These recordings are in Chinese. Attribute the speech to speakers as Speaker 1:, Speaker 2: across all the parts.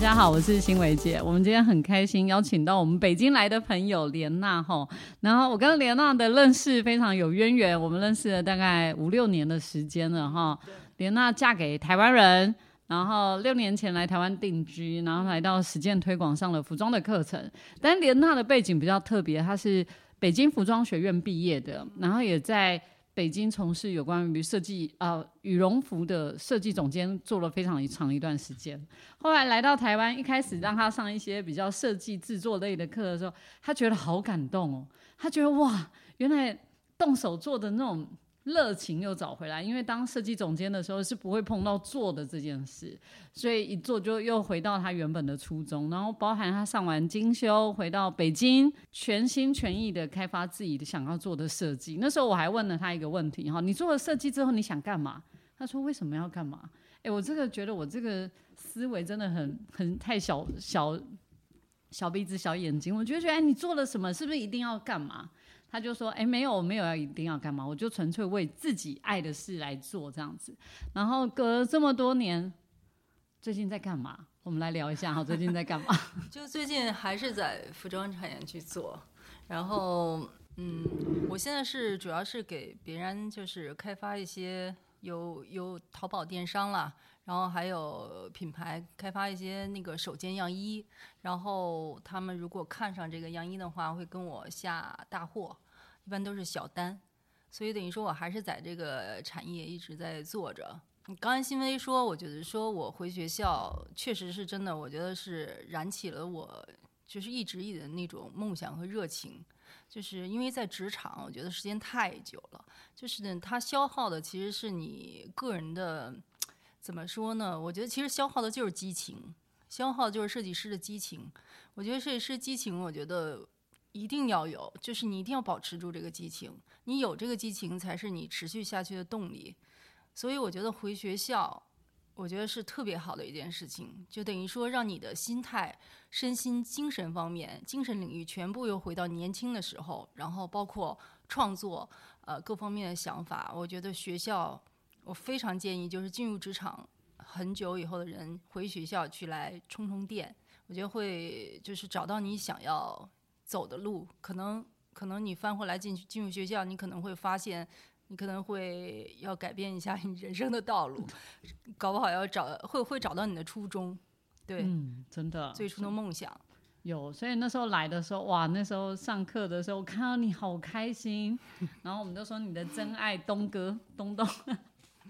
Speaker 1: 大家好，我是新维姐。我们今天很开心邀请到我们北京来的朋友莲娜哈。然后我跟莲娜的认识非常有渊源，我们认识了大概五六年的时间了哈。莲娜嫁给台湾人，然后六年前来台湾定居，然后来到实践推广上了服装的课程。但莲娜的背景比较特别，她是北京服装学院毕业的，然后也在。北京从事有关于设计呃羽绒服的设计总监，做了非常长一段时间。后来来到台湾，一开始让他上一些比较设计制作类的课的时候，他觉得好感动哦，他觉得哇，原来动手做的那种。热情又找回来，因为当设计总监的时候是不会碰到做的这件事，所以一做就又回到他原本的初衷。然后包含他上完精修回到北京，全心全意的开发自己的想要做的设计。那时候我还问了他一个问题：哈，你做了设计之后你想干嘛？他说为什么要干嘛？哎，我这个觉得我这个思维真的很很太小小小鼻子小眼睛，我就觉得哎，你做了什么？是不是一定要干嘛？他就说：“哎，没有，没有要一定要干嘛，我就纯粹为自己爱的事来做这样子。然后隔了这么多年，最近在干嘛？我们来聊一下哈，最近在干嘛？
Speaker 2: 就最近还是在服装产业去做。然后，嗯，我现在是主要是给别人就是开发一些有有淘宝电商了，然后还有品牌开发一些那个手件样衣。然后他们如果看上这个样衣的话，会跟我下大货。”一般都是小单，所以等于说我还是在这个产业一直在做着。刚才新飞说，我觉得说我回学校确实是真的，我觉得是燃起了我就是一直以的那种梦想和热情。就是因为在职场，我觉得时间太久了，就是呢，它消耗的其实是你个人的，怎么说呢？我觉得其实消耗的就是激情，消耗就是设计师的激情。我觉得设计师激情，我觉得。一定要有，就是你一定要保持住这个激情，你有这个激情才是你持续下去的动力。所以我觉得回学校，我觉得是特别好的一件事情，就等于说让你的心态、身心、精神方面、精神领域全部又回到年轻的时候，然后包括创作，呃，各方面的想法。我觉得学校，我非常建议就是进入职场很久以后的人回学校去来充充电，我觉得会就是找到你想要。走的路，可能可能你翻回来进去进入学校，你可能会发现，你可能会要改变一下你人生的道路，搞不好要找会会找到你的初衷，对，
Speaker 1: 嗯，真的，
Speaker 2: 最初的梦想。
Speaker 1: 有，所以那时候来的时候，哇，那时候上课的时候看到你好开心，然后我们都说你的真爱东哥东东，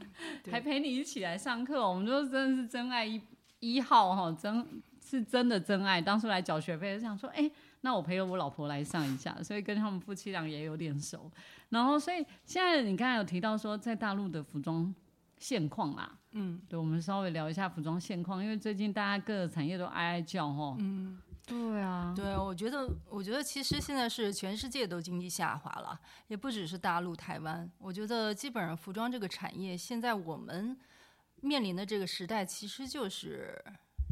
Speaker 1: 还陪你一起来上课，我们就真的是真爱一一号哈，真是真的真爱，当初来缴学费就想说，哎。那我陪了我老婆来上一下，所以跟他们夫妻俩也有点熟。然后，所以现在你刚才有提到说，在大陆的服装现况啦，嗯，对，我们稍微聊一下服装现况，因为最近大家各个产业都哀哀叫哈。嗯，对啊，
Speaker 2: 对，我觉得，我觉得其实现在是全世界都经济下滑了，也不只是大陆、台湾。我觉得基本上服装这个产业，现在我们面临的这个时代，其实就是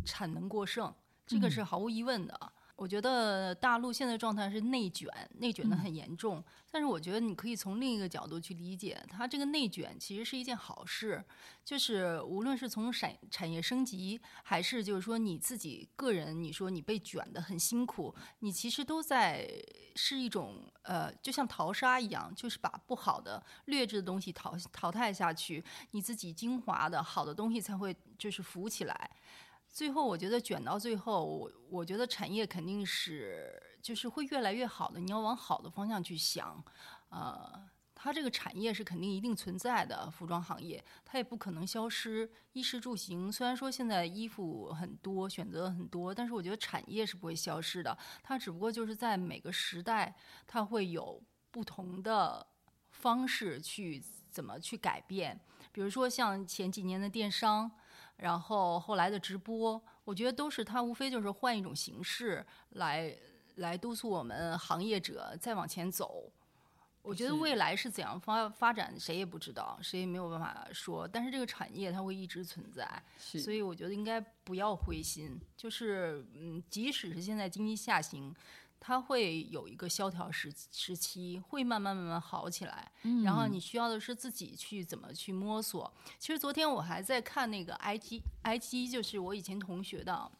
Speaker 2: 产能过剩，这个是毫无疑问的。我觉得大陆现在状态是内卷，内卷的很严重。但是我觉得你可以从另一个角度去理解，它这个内卷其实是一件好事。就是无论是从产产业升级，还是就是说你自己个人，你说你被卷的很辛苦，你其实都在是一种呃，就像淘沙一样，就是把不好的劣质的东西淘淘汰下去，你自己精华的好的东西才会就是浮起来。最后，我觉得卷到最后，我我觉得产业肯定是就是会越来越好的。你要往好的方向去想，呃，它这个产业是肯定一定存在的，服装行业它也不可能消失。衣食住行虽然说现在衣服很多，选择很多，但是我觉得产业是不会消失的。它只不过就是在每个时代，它会有不同的方式去怎么去改变。比如说像前几年的电商。然后后来的直播，我觉得都是它无非就是换一种形式来来督促我们行业者再往前走。我觉得未来是怎样发发展，谁也不知道，谁也没有办法说。但是这个产业它会一直存在，所以我觉得应该不要灰心。就是嗯，即使是现在经济下行。它会有一个萧条时时期，会慢慢慢慢好起来。然后你需要的是自己去怎么去摸索。其实昨天我还在看那个 IG，IG 就是我以前同学的，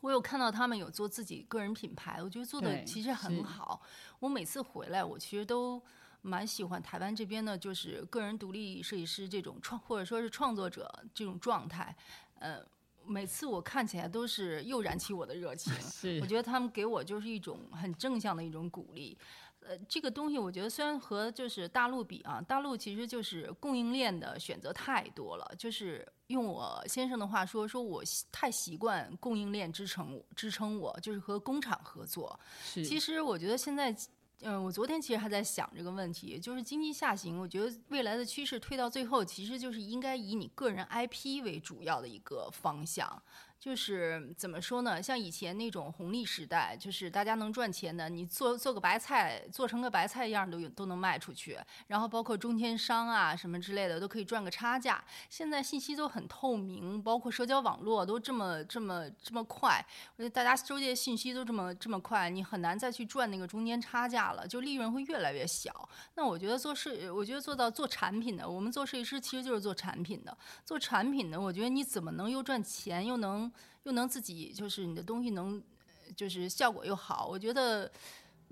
Speaker 2: 我有看到他们有做自己个人品牌，我觉得做的其实很好。我每次回来，我其实都蛮喜欢台湾这边的，就是个人独立设计师这种创或者说是创作者这种状态。呃，每次我看起来都是又燃起我的热情。
Speaker 1: 是
Speaker 2: 我觉得他们给我就是一种很正向的一种鼓励。呃，这个东西我觉得虽然和就是大陆比啊，大陆其实就是供应链的选择太多了。就是用我先生的话说，说我太习惯供应链支撑我，支撑我就是和工厂合作。
Speaker 1: 是，
Speaker 2: 其实我觉得现在，嗯、我昨天其实还在想这个问题，就是经济下行，我觉得未来的趋势推到最后，其实就是应该以你个人 IP 为主要的一个方向。就是怎么说呢？像以前那种红利时代，就是大家能赚钱的，你做做个白菜，做成个白菜一样都有都能卖出去。然后包括中间商啊什么之类的，都可以赚个差价。现在信息都很透明，包括社交网络都这么这么这么快，我觉得大家收集的信息都这么这么快，你很难再去赚那个中间差价了，就利润会越来越小。那我觉得做设，我觉得做到做产品的，我们做设计师其实就是做产品的。做产品的，我觉得你怎么能又赚钱，又能又能自己就是你的东西能，呃就是效果又好，我觉得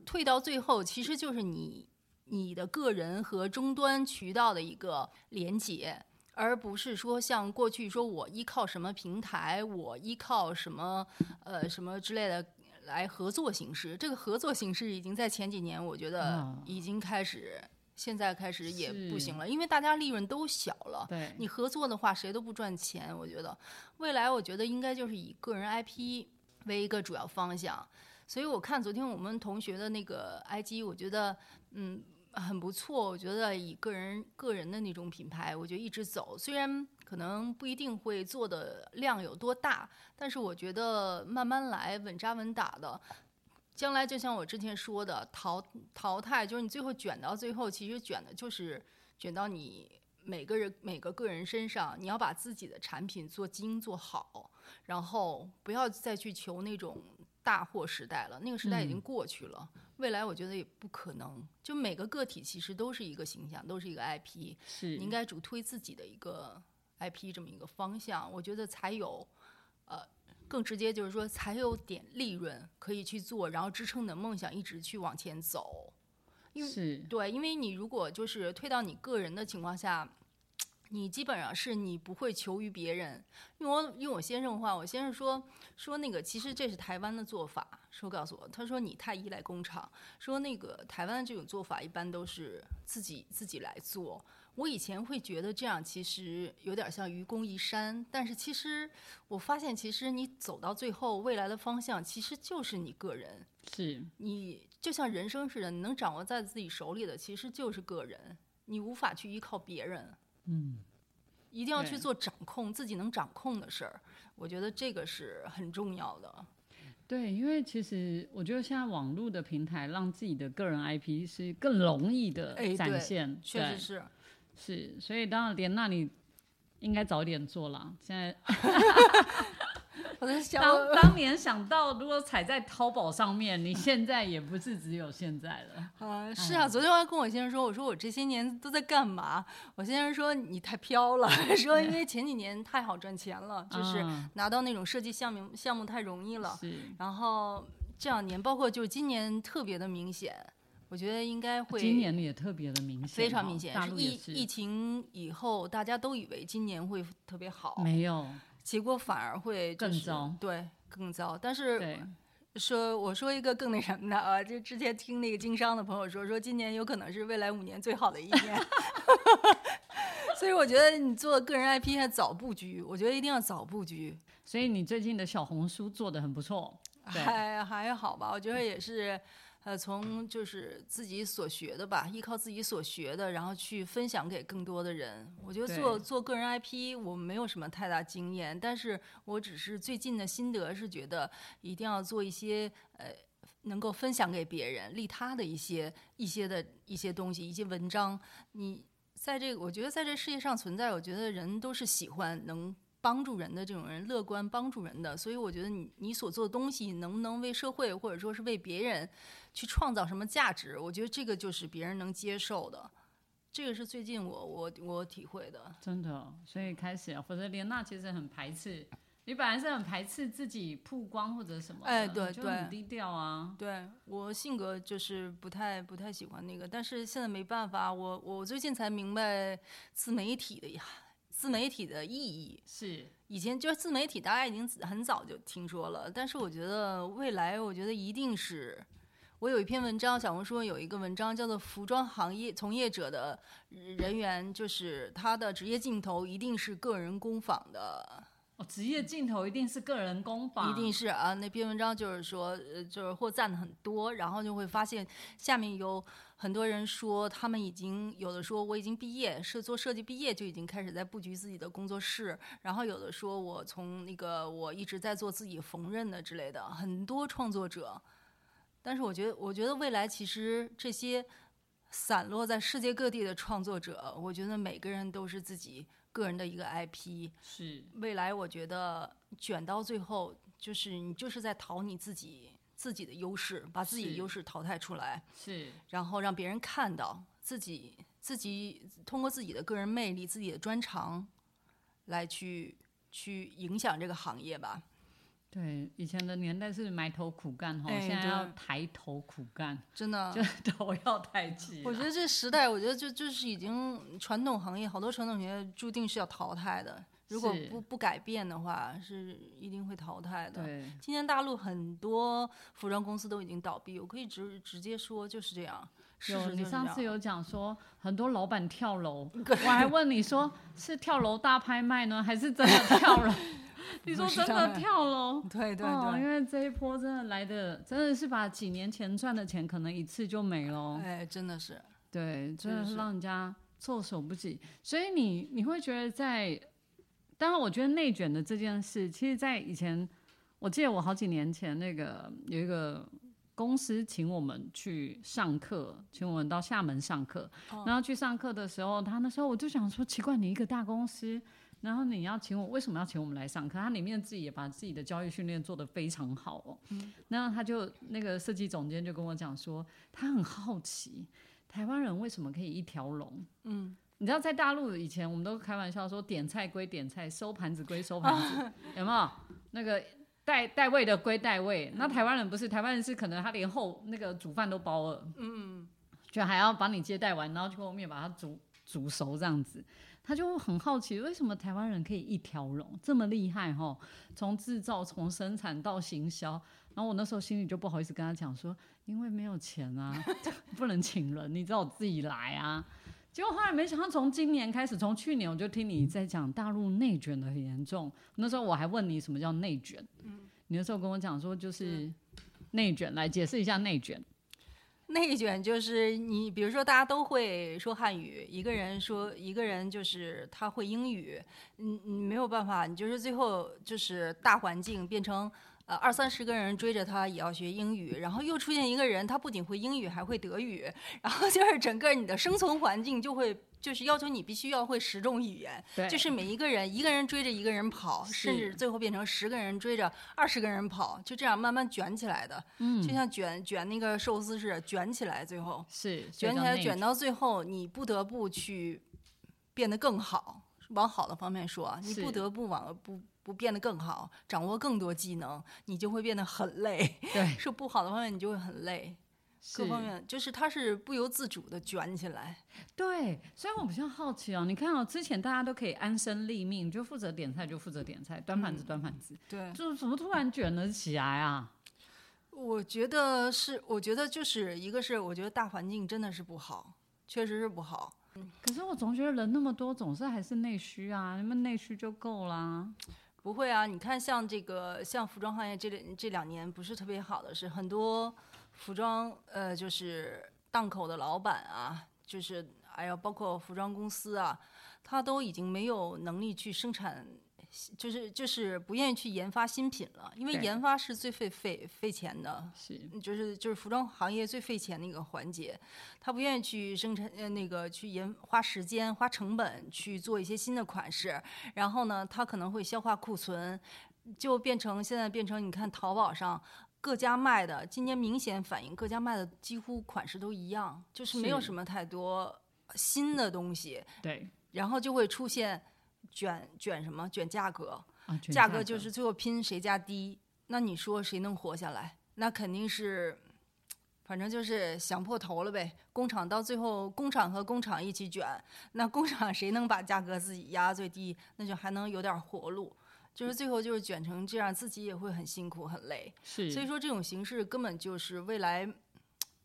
Speaker 2: 退到最后其实就是你你的个人和终端渠道的一个连接。而不是说像过去说我依靠什么平台，我依靠什么呃什么之类的来合作形式。这个合作形式已经在前几年，我觉得
Speaker 1: 啊
Speaker 2: 已经开始，现在开始也不行了，因为大家利润都小了。
Speaker 1: 对，
Speaker 2: 你合作的话，谁都不赚钱。我觉得未来，我觉得应该就是以个人 IP 为一个主要方向。所以我看昨天我们同学的那个 IG，我觉得嗯很不错。我觉得以个人个人的那种品牌，我觉得一直走，虽然可能不一定会做的量有多大，但是我觉得慢慢来，稳扎稳打的。将来就像我之前说的，淘淘汰就是你最后卷到最后，其实卷的就是卷到你每个人每个个人身上，你要把自己的产品做精做好，然后不要再去求那种大货时代了，那个时代已经
Speaker 1: 嗯
Speaker 2: 过去了。未来我觉得也不可能，就每个个体其实都是一个形象，都是一个 IP，
Speaker 1: 是
Speaker 2: 你应该主推自己的一个 IP 这么一个方向，我觉得才有，呃，更直接就是说才有点利润可以去做，然后支撑你的梦想一直去往前走。因为
Speaker 1: 是
Speaker 2: 对，因为你如果就是推到你个人的情况下，你基本上是你不会求于别人。用我用我先生的话，我先生说说那个，其实这是台湾的做法。说告诉我，他说你太依赖工厂，说那个台湾的这种做法一般都是自己自己来做。我以前会觉得这样其实有点像愚公移山，但是其实我发现，其实你走到最后，未来的方向其实就是你个人。
Speaker 1: 是
Speaker 2: 你就像人生似的，你能掌握在自己手里的其实就是个人，你无法去依靠别人。
Speaker 1: 嗯，
Speaker 2: 一定要去做掌控自己能掌控的事儿，我觉得这个是很重要的。
Speaker 1: 对，因为其实我觉得现在网络的平台让自己的个人 IP 是更容易的展现，对
Speaker 2: 确实是，
Speaker 1: 是，所以当然连那你应该早点做啦。现在
Speaker 2: 我在想，
Speaker 1: 当当年想到如果踩在淘宝上面，你现在也不是只有现在了。
Speaker 2: 啊，是啊，昨天我还跟我先生说，我说我这些年都在干嘛？我先生说你太飘了，说因为前几年太好赚钱了，就是
Speaker 1: 嗯
Speaker 2: 拿到那种设计项目项目太容易了。
Speaker 1: 是，
Speaker 2: 然后这两年，包括就是今年特别的明显，我觉得应该会
Speaker 1: 今年也特别的明显，
Speaker 2: 非常明显，是疫疫情以后，大家都以为今年会特别好，
Speaker 1: 没有，
Speaker 2: 结果反而会、就是、
Speaker 1: 更糟
Speaker 2: 对，更糟。但是，说我说一个更那什么的啊，就之前听那个经商的朋友说，说今年有可能是未来五年最好的一年。所以我觉得你做个人 IP 还早布局，我觉得一定要早布局。
Speaker 1: 所以你最近的小红书做的很不错，对
Speaker 2: 还还好吧，我觉得也是，呃，从就是自己所学的吧，依靠自己所学的，然后去分享给更多的人。我觉得做做个人 IP，我没有什么太大经验，但是我只是最近的心得是觉得一定要做一些呃。能够分享给别人、利他的一些一些的一些东西、一些文章，你在这个，我觉得在这世界上存在，我觉得人都是喜欢能帮助人的这种人，乐观帮助人的，所以我觉得你你所做的东西能不能为社会或者说是为别人去创造什么价值，我觉得这个就是别人能接受的，这个是最近我我我体会的。
Speaker 1: 真的，所以开始啊，否则莲娜其实很排斥你本来是很排斥自己曝光或者什么，
Speaker 2: 哎对
Speaker 1: 就很
Speaker 2: 对
Speaker 1: 低调啊。
Speaker 2: 对我性格就是不太不太喜欢那个，但是现在没办法，我我最近才明白自媒体的呀，自媒体的意义。
Speaker 1: 是，
Speaker 2: 以前就是自媒体，大家已经很早就听说了，但是我觉得未来，我觉得一定是。我有一篇文章，小红书有一个文章叫做“服装行业从业者的人员”，就是他的职业镜头一定是个人工坊的，
Speaker 1: 哦，职业镜头一定是个人工坊，
Speaker 2: 一定是啊。那篇文章就是说，呃，就是获赞的很多，然后就会发现下面有很多人说，他们已经有的说我已经毕业，是做设计毕业就已经开始在布局自己的工作室，然后有的说我从那个我一直在做自己缝纫的之类的，很多创作者。但是我觉得，我觉得未来其实这些散落在世界各地的创作者，我觉得每个人都是自己个人的一个 IP。
Speaker 1: 是
Speaker 2: 未来我觉得卷到最后，就是你就是在淘你自己自己的优势，把自己的优势淘汰出来，
Speaker 1: 是
Speaker 2: 然后让别人看到自己自己通过自己的个人魅力、自己的专长来去去影响这个行业吧。
Speaker 1: 对，以前的年代是埋头苦干哈，
Speaker 2: 哎
Speaker 1: 现在要抬头苦干，
Speaker 2: 真的，
Speaker 1: 就头要抬起。
Speaker 2: 我觉得这时代，我觉得就就是已经传统行业好多传统行业注定是要淘汰的。如果不不改变的话，是一定会淘汰的。
Speaker 1: 对，
Speaker 2: 今天大陆很多服装公司都已经倒闭，我可以直直接说就是这样。事
Speaker 1: 有你上次有讲说很多老板跳楼，我还问你说是跳楼大拍卖呢，还是真的跳楼？你说真的跳楼？
Speaker 2: 对对
Speaker 1: 哦，因，为这一波真的来的，真的是把几年前赚的钱可能一次就没了哦。
Speaker 2: 哎，真的是，
Speaker 1: 对，真的是让人家措手不及。所以你你会觉得在，当然我觉得内卷的这件事，其实，在以前，我记得我好几年前那个有一个公司请我们去上课，请我们到厦门上课，然后去上课的时候，他那时候我就想说，奇怪，你一个大公司。然后你要请我，为什么要请我们来上课？他里面自己也把自己的教育训练做得非常好哦。嗯，那他就那个设计总监就跟我讲说，他很好奇，台湾人为什么可以一条龙？
Speaker 2: 嗯，
Speaker 1: 你知道在大陆以前我们都开玩笑说点菜归点菜，收盘子归收盘子，有没有？那个带带位的归带位，那台湾人不是，台湾人是可能他连后那个煮饭都包了，嗯，就还要帮你接待完，然后去后面把它煮煮熟这样子。他就很好奇，为什么台湾人可以一条龙这么厉害哈？从制造、从生产到行销，然后我那时候心里就不好意思跟他讲说，因为没有钱啊，不能请人，你知道我自己来啊。结果后来没想到，从今年开始，从去年我就听你在讲大陆内卷的很严重。那时候我还问你什么叫内卷，嗯，你那时候跟我讲说就是内卷，来解释一下内卷。
Speaker 2: 内卷就是你，比如说大家都会说汉语，一个人说一个人就是他会英语，你你没有办法，你就是最后就是大环境变成呃二三十个人追着他也要学英语，然后又出现一个人，他不仅会英语还会德语，然后就是整个你的生存环境就会就是要求你必须要会十种语言，
Speaker 1: 对，
Speaker 2: 就是每一个人一个人追着一个人跑，甚至最后变成十个人追着二十个人跑，就这样慢慢卷起来的，
Speaker 1: 嗯。
Speaker 2: 就像卷卷那个寿司似的卷起来，最后
Speaker 1: 是
Speaker 2: 卷起来卷到最后，你不得不去变得更好，往好的方面说啊，你不得不往不不变得更好，掌握更多技能，你就会变得很累。
Speaker 1: 对，
Speaker 2: 说不好的方面，你就会很累。各方面就是它是不由自主的卷起来。
Speaker 1: 对，所以我比较好奇哦，你看哦，之前大家都可以安身立命，就负责点菜就负责点菜，端盘子端盘子，
Speaker 2: 对，
Speaker 1: 就怎么突然卷了起来啊？
Speaker 2: 我觉得是，我觉得就是一个是，我觉得大环境真的是不好，确实是不好。
Speaker 1: 可是我总觉得人那么多，总是还是内需啊，你们内需就够啦。
Speaker 2: 不会啊，你看像这个像服装行业这这两年不是特别好的是很多服装呃就是档口的老板啊，就是还有包括服装公司啊，他都已经没有能力去生产。就是就是不愿意去研发新品了，因为研发是最费费费钱的，
Speaker 1: 是。
Speaker 2: 就是就是服装行业最费钱的一个环节，他不愿意去生产呃那个去研花时间花成本去做一些新的款式，然后呢，他可能会消化库存，就变成现在变成你看淘宝上各家卖的，今年明显反映各家卖的几乎款式都一样，就是没有什么太多新的东西，
Speaker 1: 对，
Speaker 2: 然后就会出现卷卷什么卷价格。价格就是最后拼谁家低。那你说谁能活下来？那肯定是，反正就是想破头了呗。工厂到最后，工厂和工厂一起卷，那工厂谁能把价格自己压最低，那就还能有点活路。就是最后就是卷成这样，自己也会很辛苦很累。
Speaker 1: 是，
Speaker 2: 所以说这种形式根本就是未来。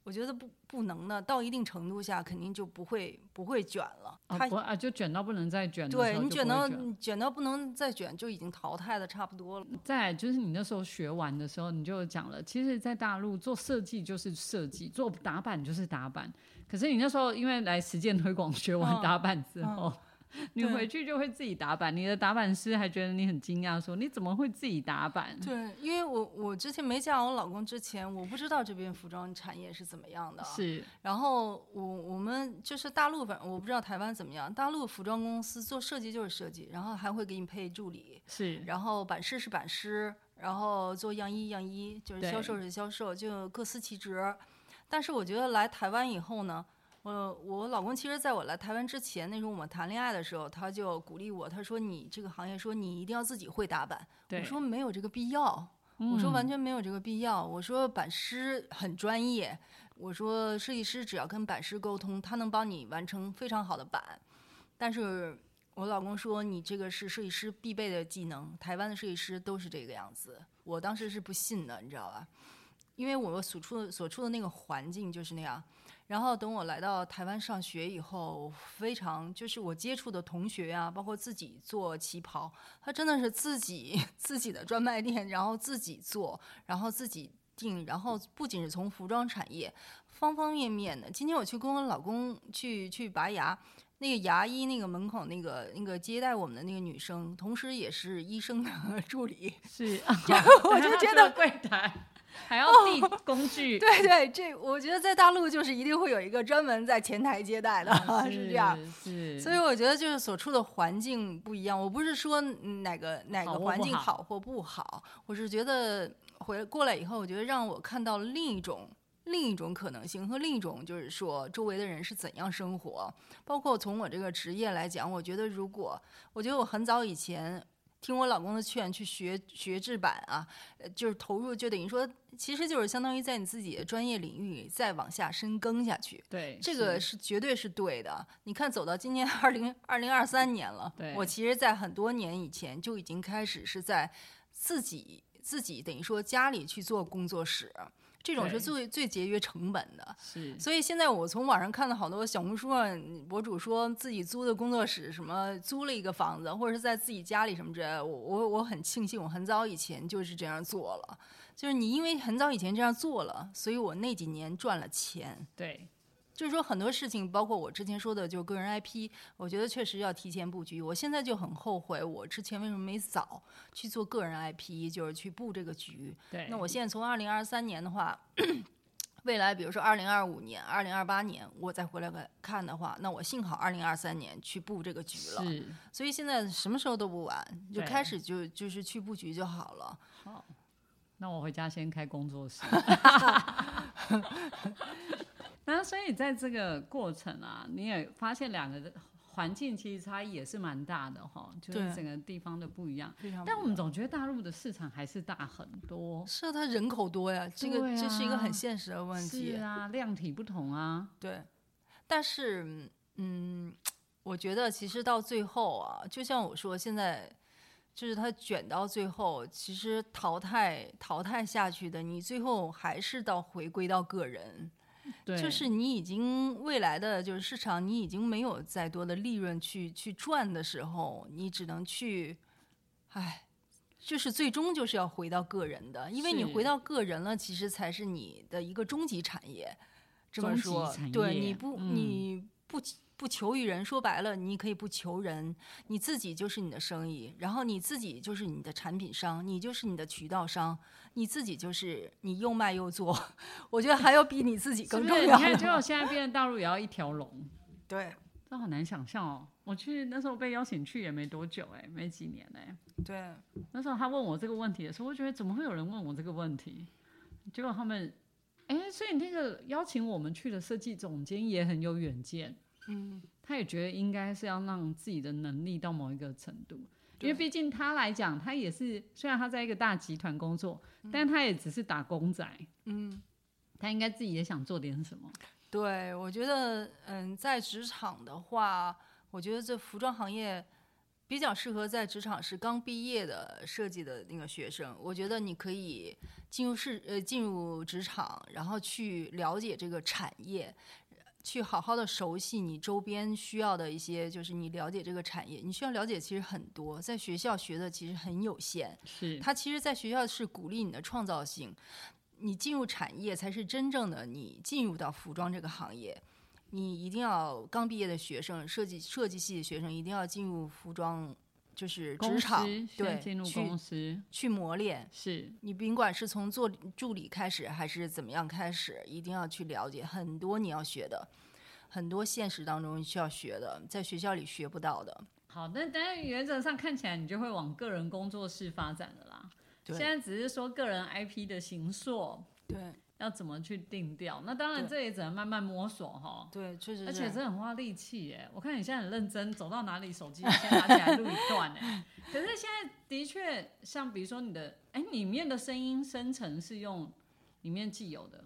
Speaker 2: 我觉得不不能的，到一定程度下肯定就不会不会卷了。
Speaker 1: 啊不啊，就卷到不能再卷。
Speaker 2: 对你
Speaker 1: 卷
Speaker 2: 到卷到不能再卷，就已经淘汰的差不多了。
Speaker 1: 在就是你那时候学完的时候，你就讲了，其实，在大陆做设计就是设计，做打板就是打板。可是你那时候因为来实践推广，学完打板之后。你回去就会自己打板，你的打板师还觉得你很惊讶，说你怎么会自己打板？
Speaker 2: 对，因为我我之前没嫁我老公之前，我不知道这边服装产业是怎么样的。
Speaker 1: 是，
Speaker 2: 然后我我们就是大陆，反正我不知道台湾怎么样。大陆服装公司做设计就是设计，然后还会给你配助理。
Speaker 1: 是，
Speaker 2: 然后版师是版师，然后做样衣样衣，就是销售是销售，就各司其职。但是我觉得来台湾以后呢。我我老公其实在我来台湾之前，那时候我们谈恋爱的时候，他就鼓励我，他说你这个行业，说你一定要自己会打板。我说没有这个必要，我说完全没有这个必要。我说版师很专业，我说设计师只要跟版师沟通，他能帮你完成非常好的版。但是我老公说你这个是设计师必备的技能，台湾的设计师都是这个样子。我当时是不信的，你知道吧？因为我所处所处的那个环境就是那样。然后等我来到台湾上学以后，非常就是我接触的同学呀，包括自己做旗袍，他真的是自己 自己的专卖店，然后自己做，然后自己定，然后不仅是从服装产业方方面面的。今天我去跟我老公去去拔牙，那个牙医那个门口那个那个接待我们的那个女生，同时也是医生的 助理，
Speaker 1: 是，
Speaker 2: 我就觉得
Speaker 1: 柜台。还要递工具，
Speaker 2: 对对，这我觉得在大陆就是一定会有一个专门在前台接待的，是这样。
Speaker 1: 是，
Speaker 2: 所以我觉得就是所处的环境不一样。我不是说哪个哪个环境好或不好，我是觉得回过来以后，我觉得让我看到了另一种另一种可能性和另一种就是说周围的人是怎样生活。包括从我这个职业来讲，我觉得如果我觉得我很早以前。听我老公的劝去学学制版啊，呃，就是投入，就等于说，其实就是相当于在你自己的专业领域再往下深耕下去。
Speaker 1: 对，
Speaker 2: 这个是绝对是对的。你看，走到今年 二零二零二三年了，我其实，在很多年以前就已经开始是在自己自己等于说家里去做工作室。这种是最最节约成本的，
Speaker 1: 是。
Speaker 2: 所以现在我从网上看到好多小红书上博主说自己租的工作室，什么租了一个房子，或者是在自己家里什么之类的。我我我很庆幸，我很早以前就是这样做了。就是你因为很早以前这样做了，所以我那几年赚了钱。
Speaker 1: 对。
Speaker 2: 就是说很多事情，包括我之前说的，就个人 IP，我觉得确实要提前布局。我现在就很后悔，我之前为什么没早去做个人 IP，就是去布这个局。
Speaker 1: 对。
Speaker 2: 那我现在从二零二三年的话，未来比如说二零二五年、二零二八年，我再回来看的话，那我幸好二零二三年去布这个局了。
Speaker 1: 是。
Speaker 2: 所以现在什么时候都不晚，就开始就就是去布局就好了。
Speaker 1: 好。那我回家先开工作室。那所以在这个过程啊，你也发现两个环境其实差异也是蛮大的哈，就是整个地方的不一样。但我们总觉得大陆的市场还是大很多。
Speaker 2: 是啊，它人口多呀，这个这是一个很现实的问题。
Speaker 1: 是啊，量体不同啊。
Speaker 2: 对，但是嗯，我觉得其实到最后啊，就像我说，现在就是它卷到最后，其实淘汰淘汰下去的，你最后还是到回归到个人。就是你已经未来的就是市场，你已经没有再多的利润去去赚的时候，你只能去，唉，就是最终就是要回到个人的，因为你回到个人了，其实才是你的一个终极产业。这么说，对，你不，你不。不求于人，说白了，你可以不求人，你自己就是你的生意，然后你自己就是你的产品商，你就是你的渠道商，你自己就是你又卖又做，我觉得还有比你自己更重要。
Speaker 1: 你看，最 后现在变成大陆也要一条龙，
Speaker 2: 对，
Speaker 1: 这好难想象哦。我去那时候被邀请去也没多久，哎，没几年哎。
Speaker 2: 对，
Speaker 1: 那时候他问我这个问题的时候，我觉得怎么会有人问我这个问题？结果他们，哎，所以那个邀请我们去的设计总监也很有远见。
Speaker 2: 嗯，
Speaker 1: 他也觉得应该是要让自己的能力到某一个程度，因为毕竟他来讲，他也是虽然他在一个大集团工作，但他也只是打工仔，
Speaker 2: 嗯，
Speaker 1: 他应该自己也想做点什么。
Speaker 2: 对，我觉得，嗯，在职场的话，我觉得这服装行业比较适合在职场是刚毕业的设计的那个学生。我觉得你可以进入市呃进入职场，然后去了解这个产业，去好好的熟悉你周边需要的一些，就是你了解这个产业，你需要了解其实很多，在学校学的其实很有限。
Speaker 1: 是，
Speaker 2: 他其实在学校是鼓励你的创造性。你进入产业才是真正的你进入到服装这个行业，你一定要刚毕业的学生，设计设计系的学生一定要进入服装，就是职场，对，
Speaker 1: 进入公司
Speaker 2: 去磨练。
Speaker 1: 是
Speaker 2: 你甭管是从做助理开始，还是怎么样开始，一定要去了解很多你要学的，很多现实当中需要学的，在学校里学不到的。
Speaker 1: 好，那但是原则上看起来，你就会往个人工作室发展的啦。现在只是说个人 IP 的形塑，
Speaker 2: 对，
Speaker 1: 要怎么去定调？那当然这也只能慢慢摸索哈。
Speaker 2: 对，确实，
Speaker 1: 而且这很花力气耶。我看你现在很认真，走到哪里手机先拿起来录一段 哎。可是现在的确，像比如说你的，哎，里面的声音生成是用里面既有的，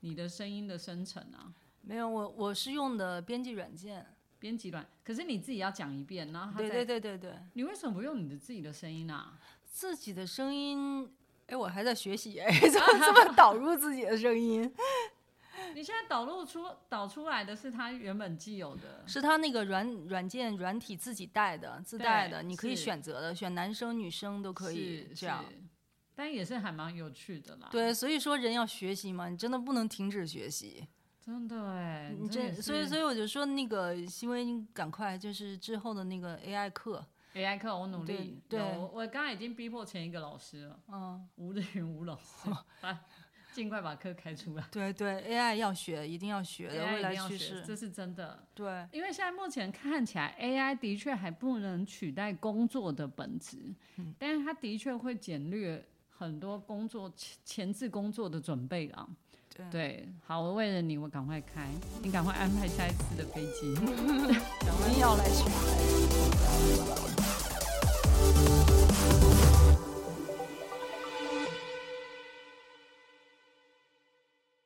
Speaker 1: 你的声音的生成啊？
Speaker 2: 没有，我我是用的编辑软件，
Speaker 1: 编辑软。可是你自己要讲一遍，然后
Speaker 2: 对对对对对，
Speaker 1: 你为什么不用你的自己的声音啊？
Speaker 2: 自己的声音，哎，我还在学习，哎，怎么这么导入自己的声音？
Speaker 1: 你现在导入出导出来的是他原本既有的，
Speaker 2: 是他那个软软件软体自己带的自带的，你可以选择的，选男生女生都可以这样。
Speaker 1: 但也是还蛮有趣的啦。
Speaker 2: 对，所以说人要学习嘛，你真的不能停止学习。
Speaker 1: 真的哎，
Speaker 2: 你
Speaker 1: 这
Speaker 2: 所以所以我就说那个因为，你赶快就是之后的那个 AI 课。
Speaker 1: AI 课我努力，对，我我刚刚已经逼迫前一个老师了，嗯，吴日云吴老师，来尽快把课开出来。
Speaker 2: 对对，AI 要学，一定要学的，未来趋势，
Speaker 1: 这是真的。
Speaker 2: 对，
Speaker 1: 因为现在目前看起来，AI 的确还不能取代工作的本质，但是它的确会简略很多工作前前置工作的准备啊。对，好，我为了你，我赶快开，你赶快安排下一次的飞机，
Speaker 2: 我们要来去。Thank you.